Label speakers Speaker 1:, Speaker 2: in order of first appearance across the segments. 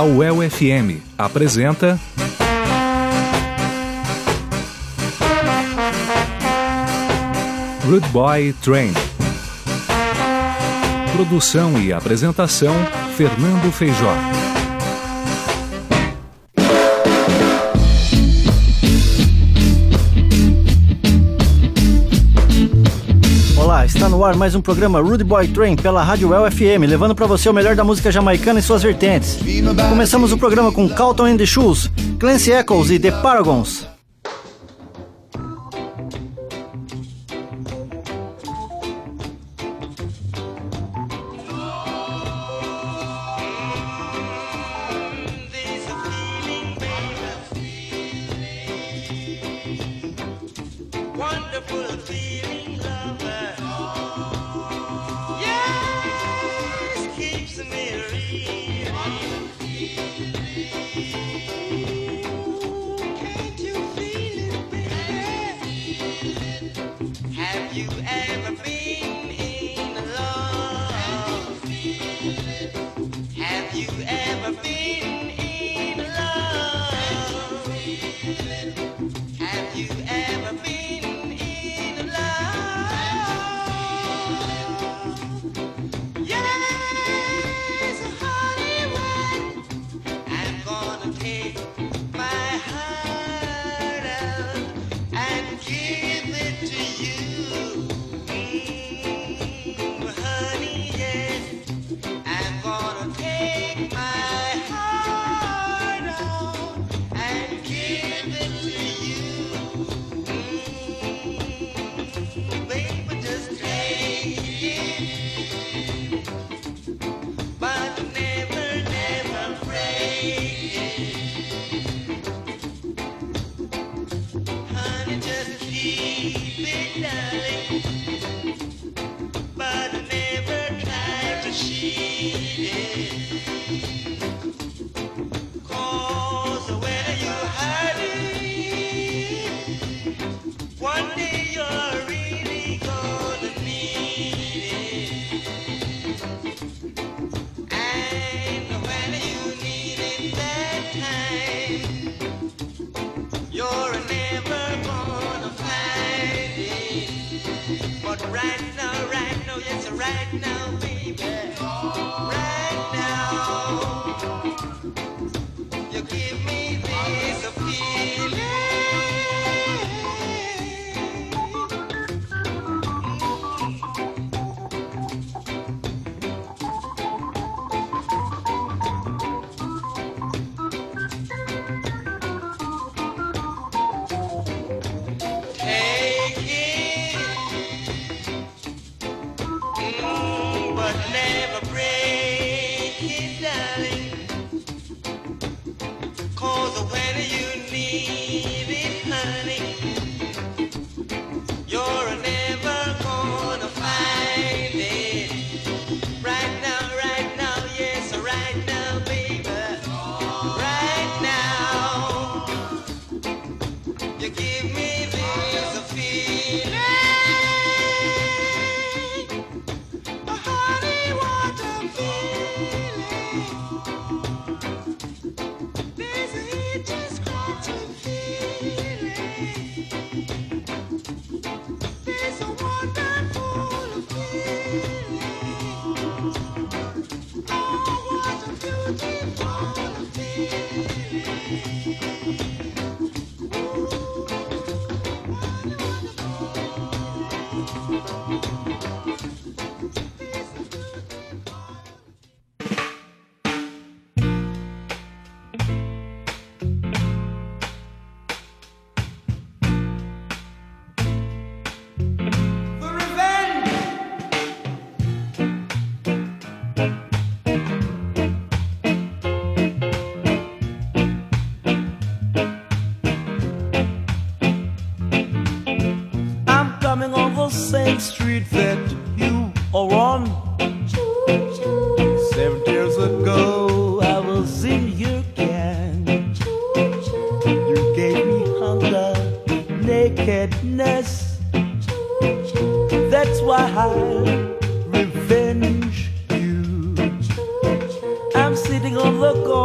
Speaker 1: A UEL FM apresenta. Good Boy Train. Produção e apresentação: Fernando Feijó.
Speaker 2: Está no ar mais um programa Rude Boy Train pela Rádio El FM, levando para você o melhor da música jamaicana e suas vertentes. Começamos o programa com Calton and the Shoes, Clancy Echoes e The Paragons.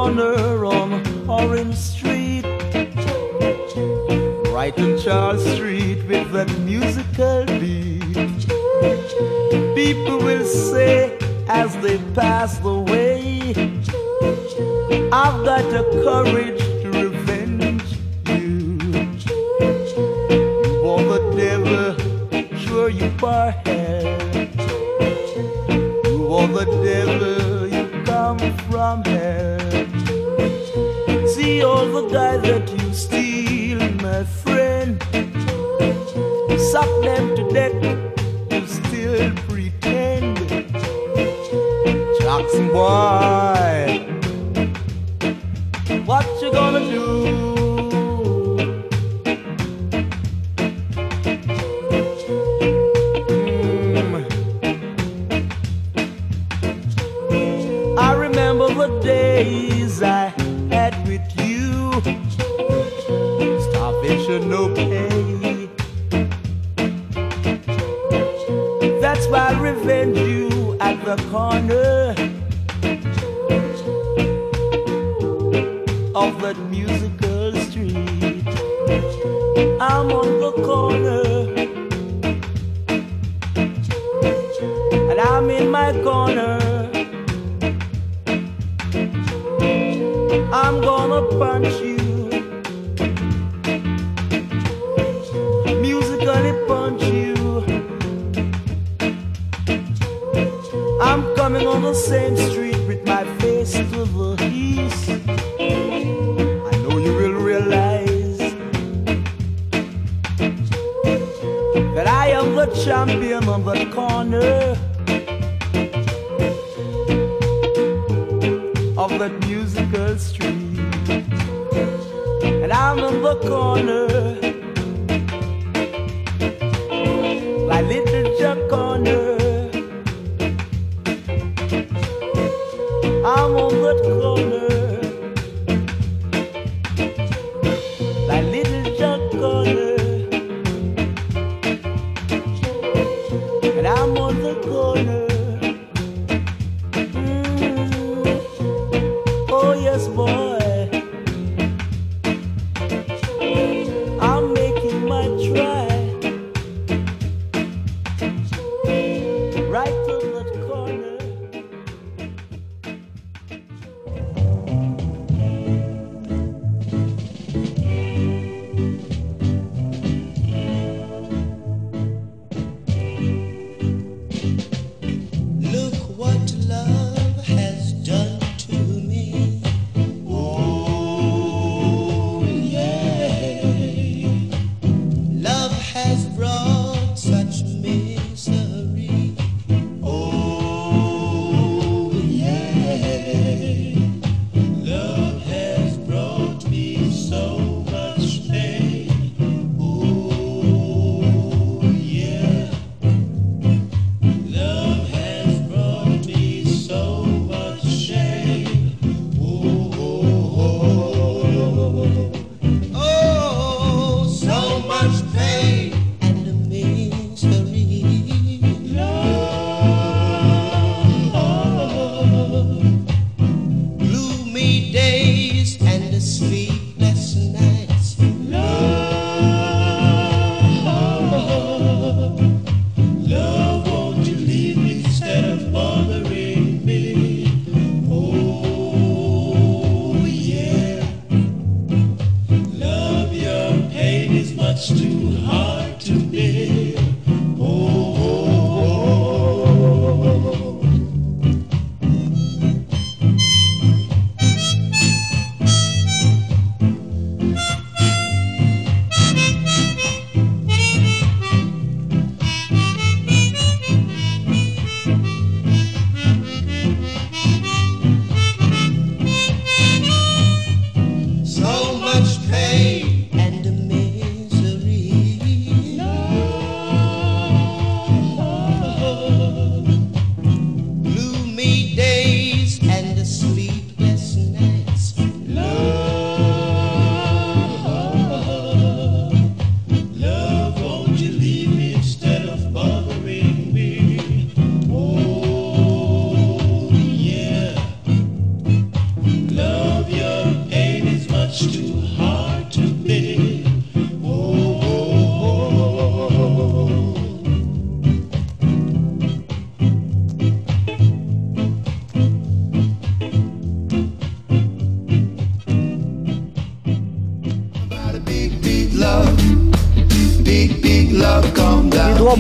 Speaker 3: Corner on Orange Street. Right on Charles Street with that musical beat. People will say as they pass the way, I've got the courage to revenge you. Are the devil, sure you are hell. Are the devil, you come from hell. All the guys that you steal, my friend. Suck them to death, you still pretend. Jackson boy, what you gonna do? On the same street with my face to the east. I know you will realize that I am the champion on the corner of that musical street. And I'm in the corner,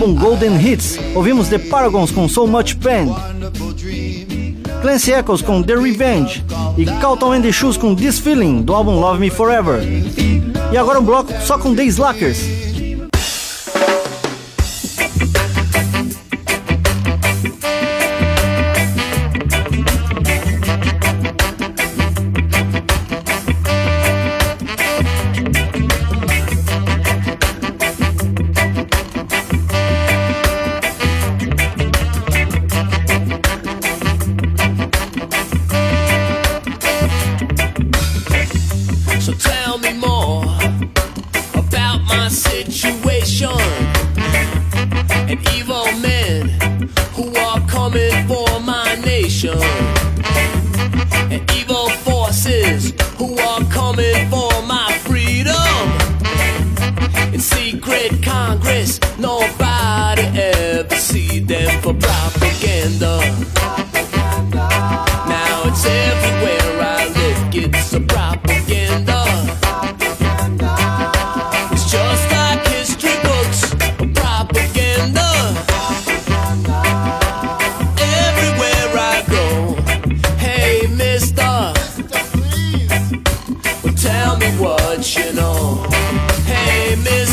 Speaker 4: álbum Golden Hits, ouvimos The Paragons com So Much Pain, Clancy Echoes com The Revenge e Calton and the Shoes com This Feeling, do álbum Love Me Forever. E agora um bloco só com The Slackers,
Speaker 5: tell me what you know. Hey, Miss.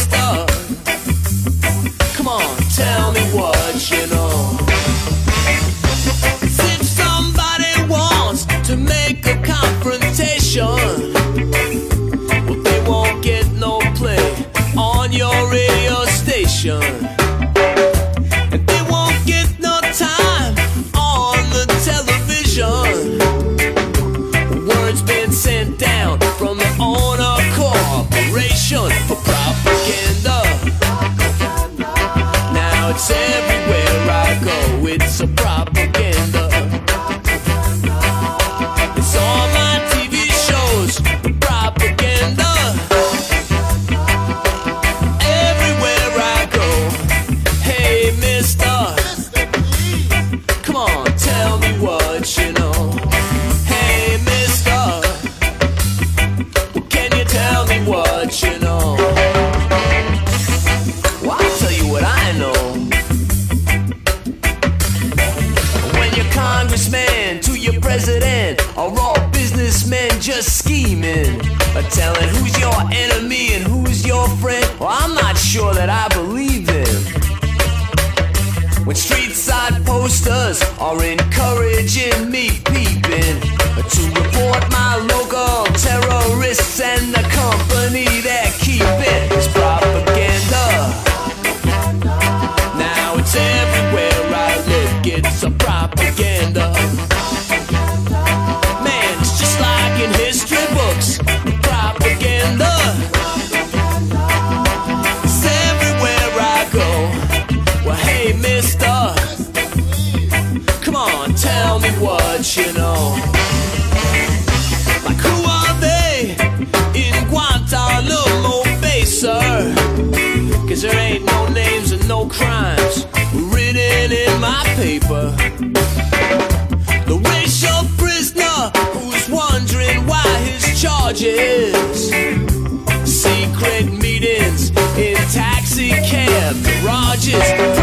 Speaker 5: paper. The racial prisoner who's wondering why his charges. Secret meetings in taxi cab garages.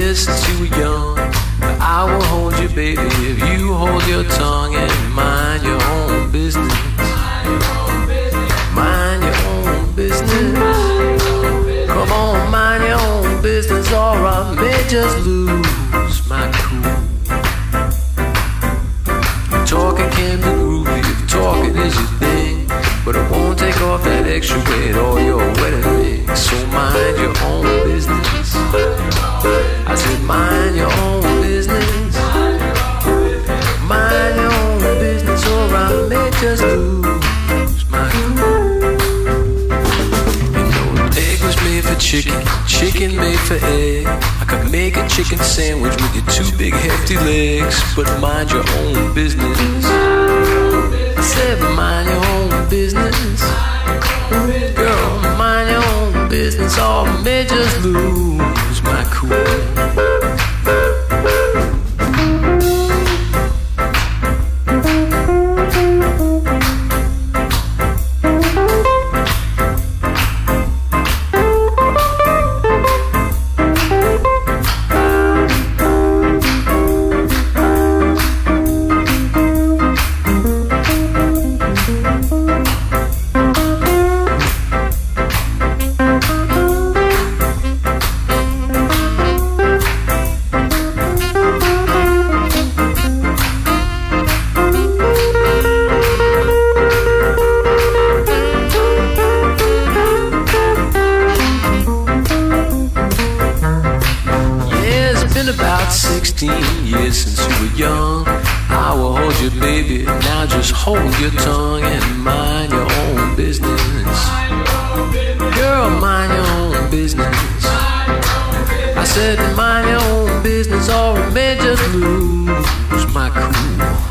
Speaker 5: is too young. But I will hold you, baby, if you hold your tongue and mind your own business. Mind your own business. Come on, mind your own business, or I may just lose my cool. Talking can be groovy if talking is your thing, but it won't take off that extra weight or your wedding ring. So mind your own business. I said, mind your own business. Mind your own business, or I may just lose my
Speaker 6: You know, an egg was made for chicken, chicken made for egg. I could make a chicken sandwich with your two big legs, but mind your own business. I said, mind your own business. Girl, mind your
Speaker 7: own business, all the just lose my cool. 16 years since you were young. I will hold you, baby. Now just hold your tongue and mind your own business. Girl, mind your own business. I
Speaker 6: said, mind your own business, or it may just lose my cool.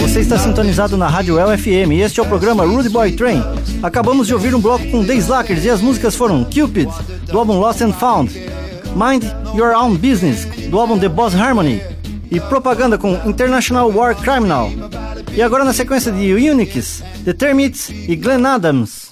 Speaker 8: Você está sintonizado na Rádio LFM e este é o programa Rude Boy Train. Acabamos de ouvir um bloco com The Slackers e as músicas foram Cupid, do álbum Lost and Found, Mind Your Own Business, do álbum The Boss Harmony, e Propaganda com International War Criminal. E agora na sequência de Unix, The Termites e Glenn Adams.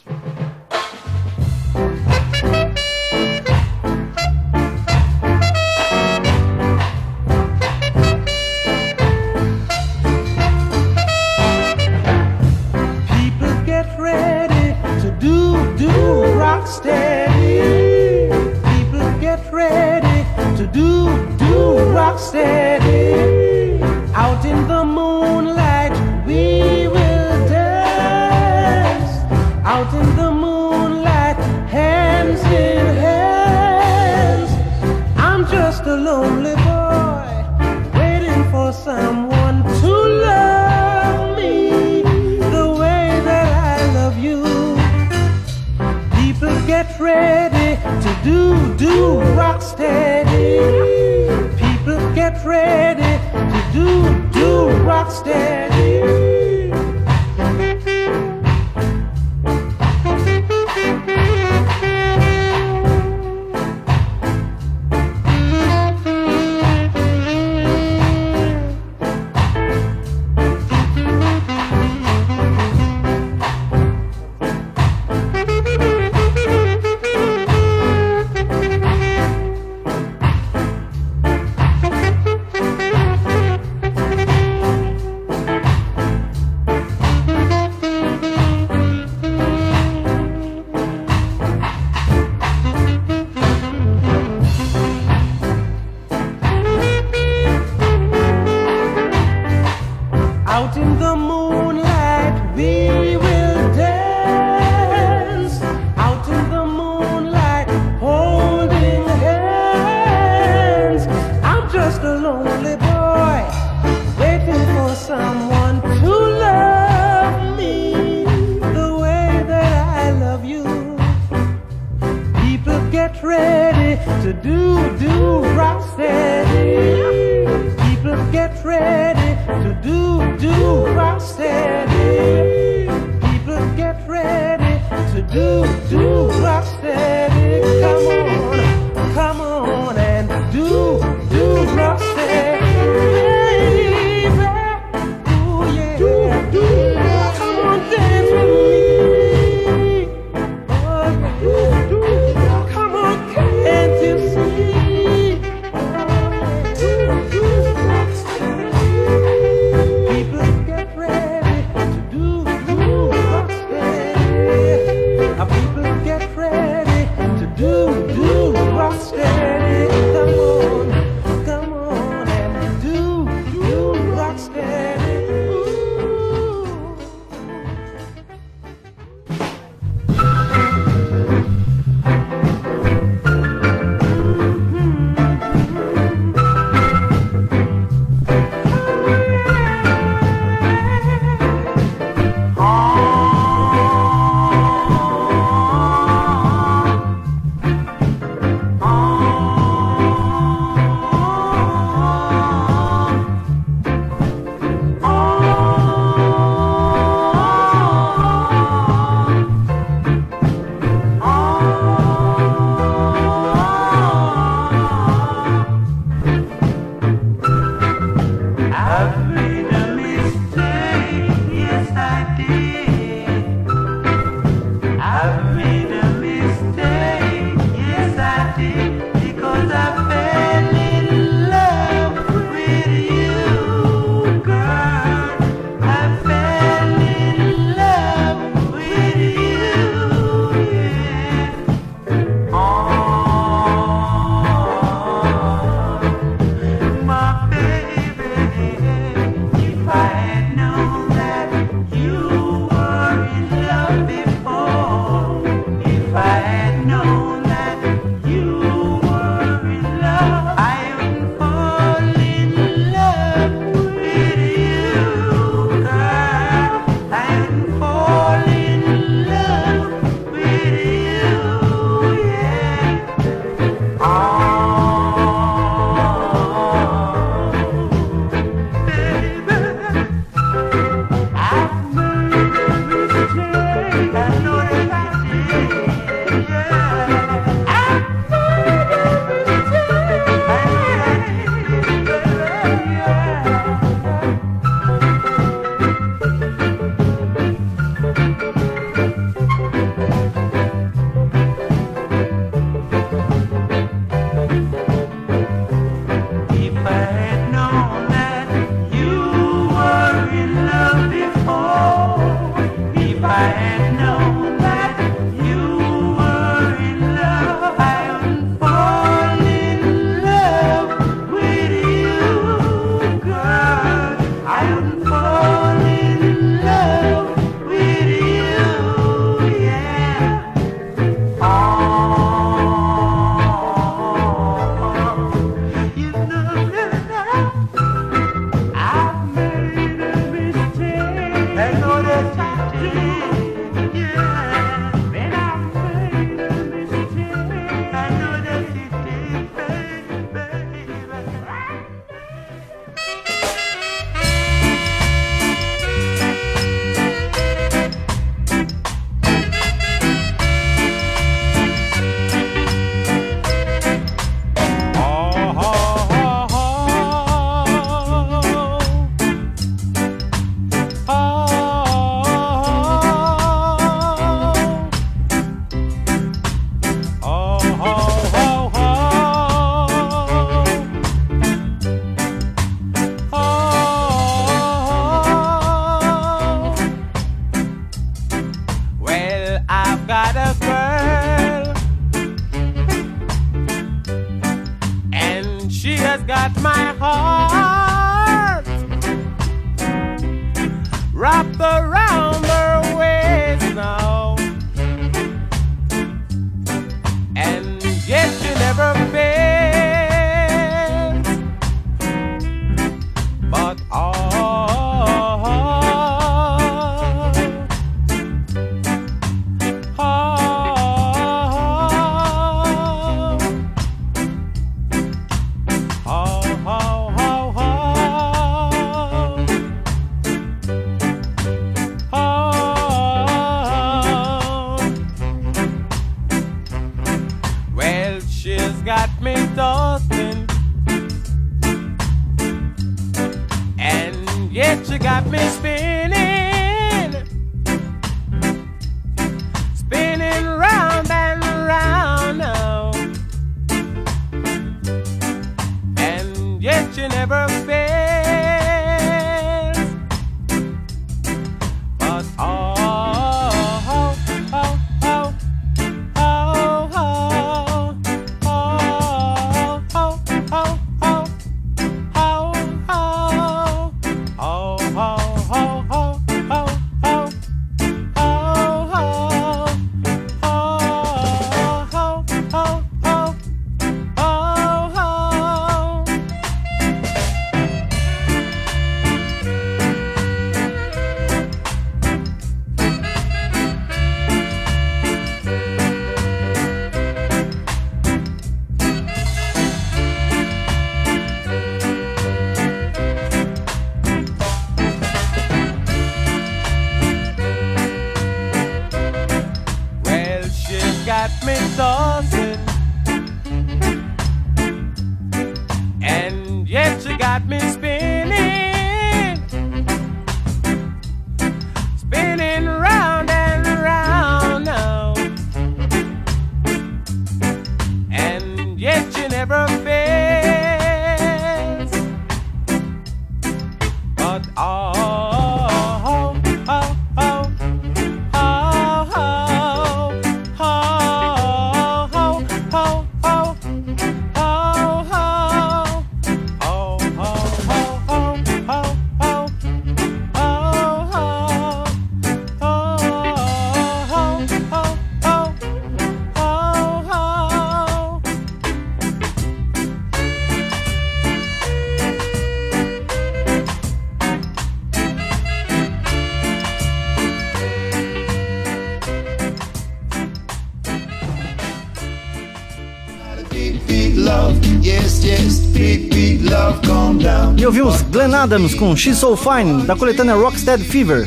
Speaker 9: E ouvimos Glenn Adams com She's So Fine, da coletânea Rocksteady Fever.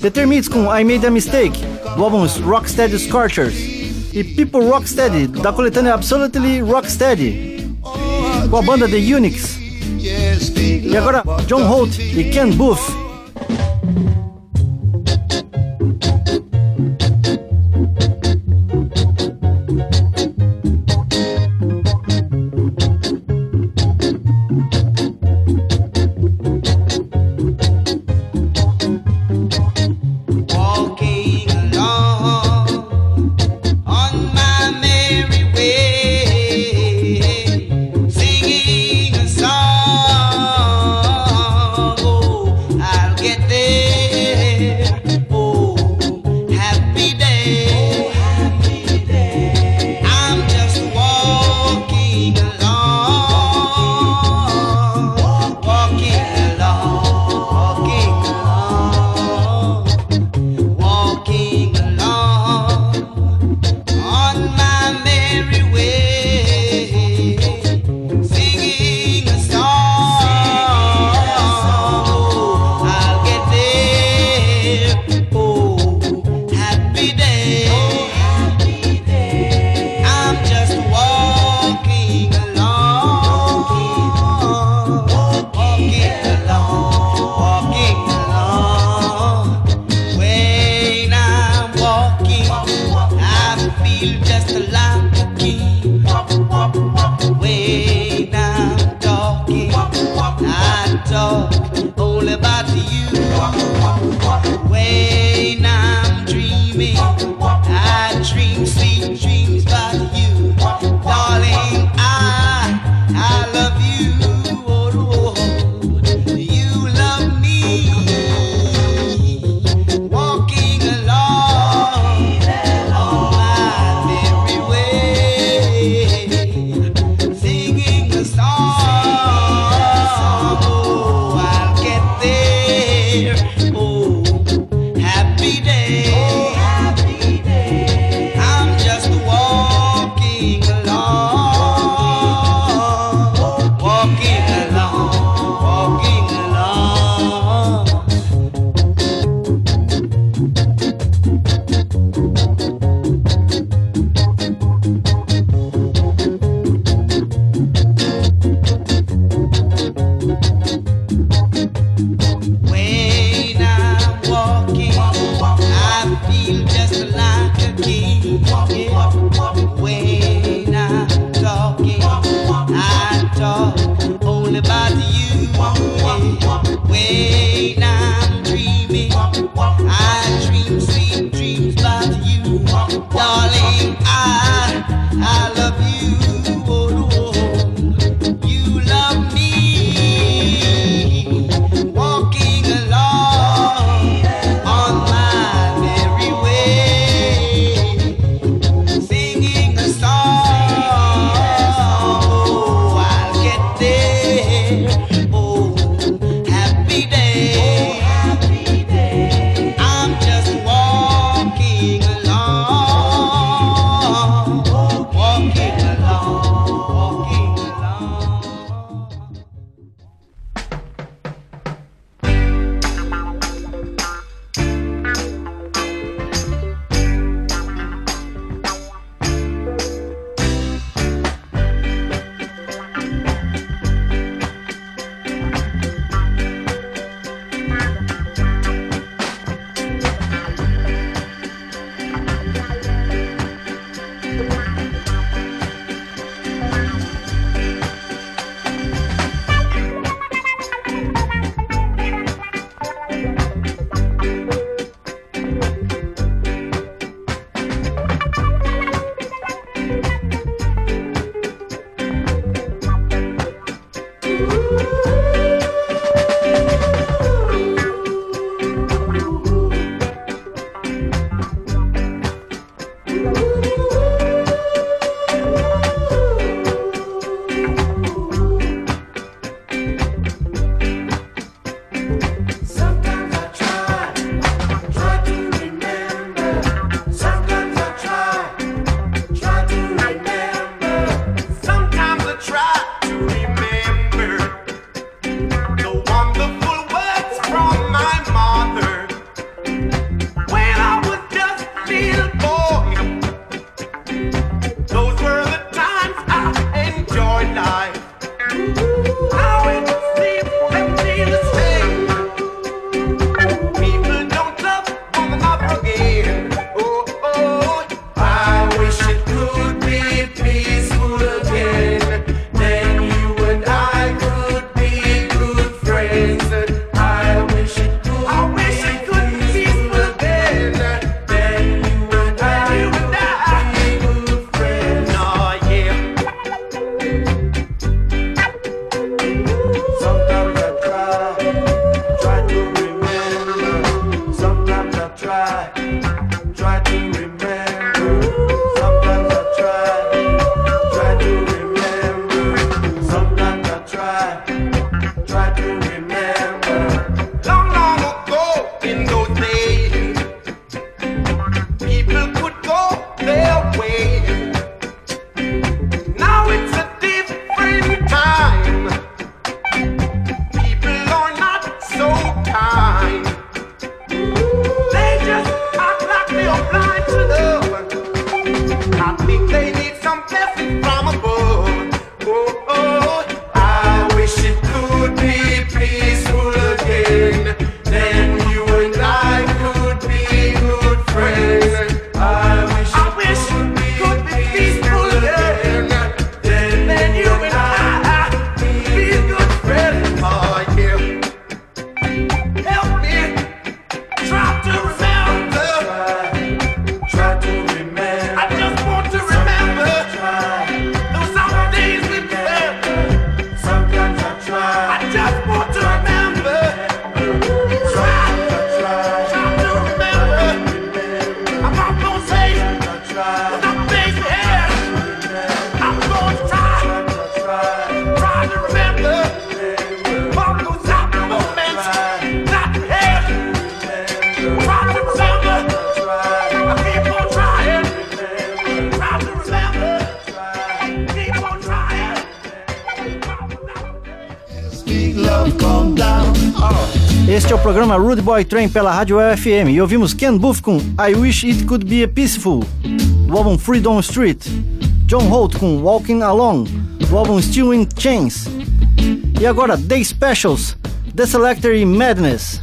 Speaker 9: The Termites com I Made a Mistake, do álbum Rocksteady Scorchers. E People Rocksteady, da coletânea Absolutely Rocksteady, com a banda The Unix. E agora, John Holt e Ken Booth programa Rude Boy Train pela Rádio FM e ouvimos Ken Booth com I Wish It Could Be a Peaceful, do álbum Freedom Street, John Holt com Walking Along, do álbum Still in Chains, e agora Day Specials, The Selector e Madness.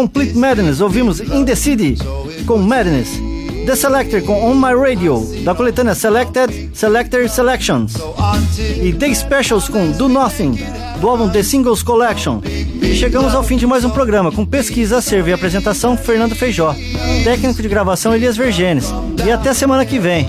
Speaker 9: Complete Madness, ouvimos In The City com Madness. The Selector com On My Radio, da coletânea Selected, Selector Selections. E The Specials com Do Nothing, do álbum The Singles Collection. E chegamos ao fim de mais um programa, com pesquisa, acervo e apresentação, Fernando Feijó. Técnico de gravação, Elias Vergenes. E até semana que vem.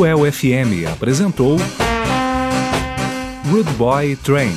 Speaker 1: UEL-FM apresentou Good Boy Train.